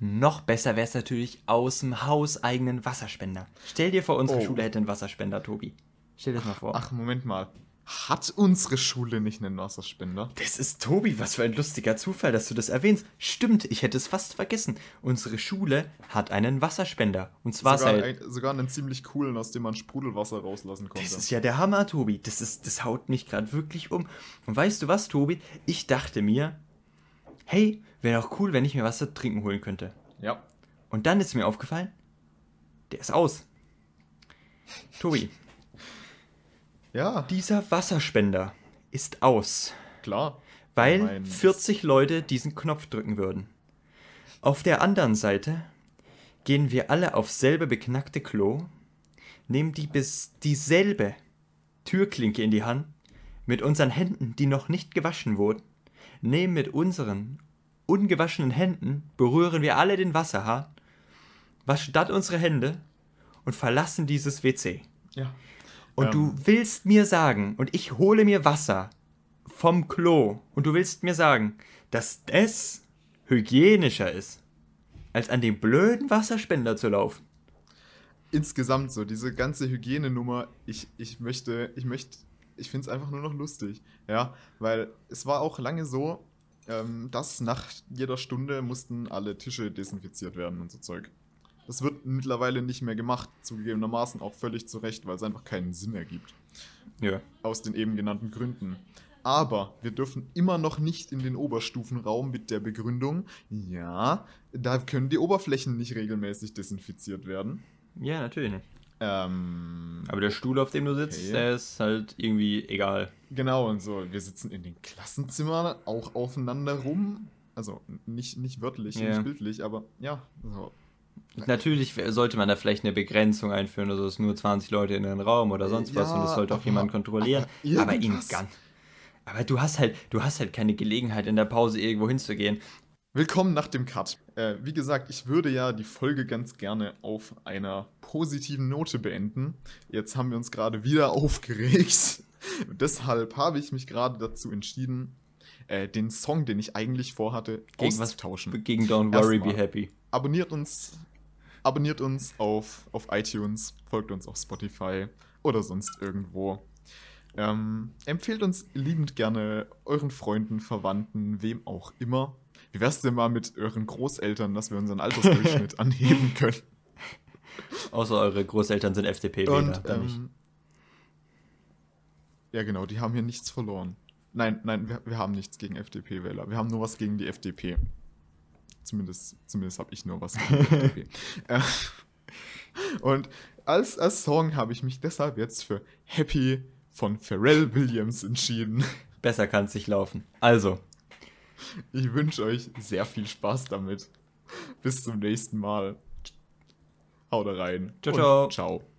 Noch besser wäre es natürlich aus dem hauseigenen Wasserspender. Stell dir vor, unsere Oh. Schule hätte einen Wasserspender, Tobi. Stell dir das mal vor. Ach, Moment mal. Hat unsere Schule nicht einen Wasserspender? Das ist Tobi, was für ein lustiger Zufall, dass du das erwähnst. Stimmt, ich hätte es fast vergessen. Unsere Schule hat einen Wasserspender. Und zwar sogar, seit. ein, sogar einen ziemlich coolen, aus dem man Sprudelwasser rauslassen konnte. Das ist ja der Hammer, Tobi. Das, ist, das haut mich gerade wirklich um. Und weißt du was, Tobi? Ich dachte mir, hey, wäre doch cool, wenn ich mir was zu trinken holen könnte. ja. Und dann ist mir aufgefallen, der ist aus. Tobi, Ja, dieser Wasserspender ist aus. klar. weil Mein- 40 Leute diesen Knopf drücken würden. Auf der anderen Seite gehen wir alle aufs selbe beknackte Klo, nehmen die bis dieselbe Türklinke in die Hand, mit unseren Händen, die noch nicht gewaschen wurden, nehmen mit unseren ungewaschenen Händen, berühren wir alle den Wasserhahn, waschen dann unsere Hände und verlassen dieses WC. Ja. Und Ähm. du willst mir sagen, und ich hole mir Wasser vom Klo, und du willst mir sagen, dass das hygienischer ist, als an dem blöden Wasserspender zu laufen. Insgesamt so, diese ganze Hygienenummer, ich, ich möchte, ich möchte, ich finde es einfach nur noch lustig. Ja, weil es war auch lange so, ähm, dass nach jeder Stunde mussten alle Tische desinfiziert werden und so Zeug. Das wird mittlerweile nicht mehr gemacht, zugegebenermaßen auch völlig zu Recht, weil es einfach keinen Sinn ergibt. Ja. Aus den eben genannten Gründen. Aber wir dürfen immer noch nicht in den Oberstufenraum mit der Begründung, ja, da können die Oberflächen nicht regelmäßig desinfiziert werden. Ja, natürlich nicht. Ähm, Aber der Stuhl, auf dem du sitzt, Okay. der ist halt irgendwie egal. genau, und so, wir sitzen in den Klassenzimmern auch aufeinander rum. Also nicht, nicht wörtlich, Ja. nicht bildlich, aber ja, so. Natürlich sollte man da vielleicht eine Begrenzung einführen, also es nur 20 Leute in den Raum oder sonst was Ja, und das sollte auch aber- jemand kontrollieren. aber Aber, ihn irgendwas. ganz. Aber du hast halt, du hast halt keine Gelegenheit in der Pause irgendwo hinzugehen. Willkommen nach dem Cut. Äh, wie gesagt, ich würde ja die Folge ganz gerne auf einer positiven Note beenden. Jetzt haben wir uns gerade wieder aufgeregt. Deshalb habe ich mich gerade dazu entschieden, äh, den Song, den ich eigentlich vorhatte, Gegen was? auszutauschen. Gegen Don't Worry, Erstmal. Be Happy. Abonniert uns, abonniert uns auf, auf iTunes, folgt uns auf Spotify oder sonst irgendwo. Ähm, empfehlt uns liebend gerne euren Freunden, Verwandten, wem auch immer. Wie wär's denn mal mit euren Großeltern, dass wir unseren Altersdurchschnitt anheben können? Außer eure Großeltern sind FDP-Wähler. Und dann nicht. ähm, ja, genau, die haben hier nichts verloren. Nein, nein, wir, wir haben nichts gegen FDP-Wähler. Wir haben nur was gegen die FDP. Zumindest, zumindest habe ich nur was. Äh, Und als, als Song habe ich mich deshalb jetzt für Happy von Pharrell Williams entschieden. Besser kann es nicht laufen. Also, Ich wünsche euch sehr viel Spaß damit. Bis zum nächsten Mal. Haut rein. Ciao, ciao. Ciao.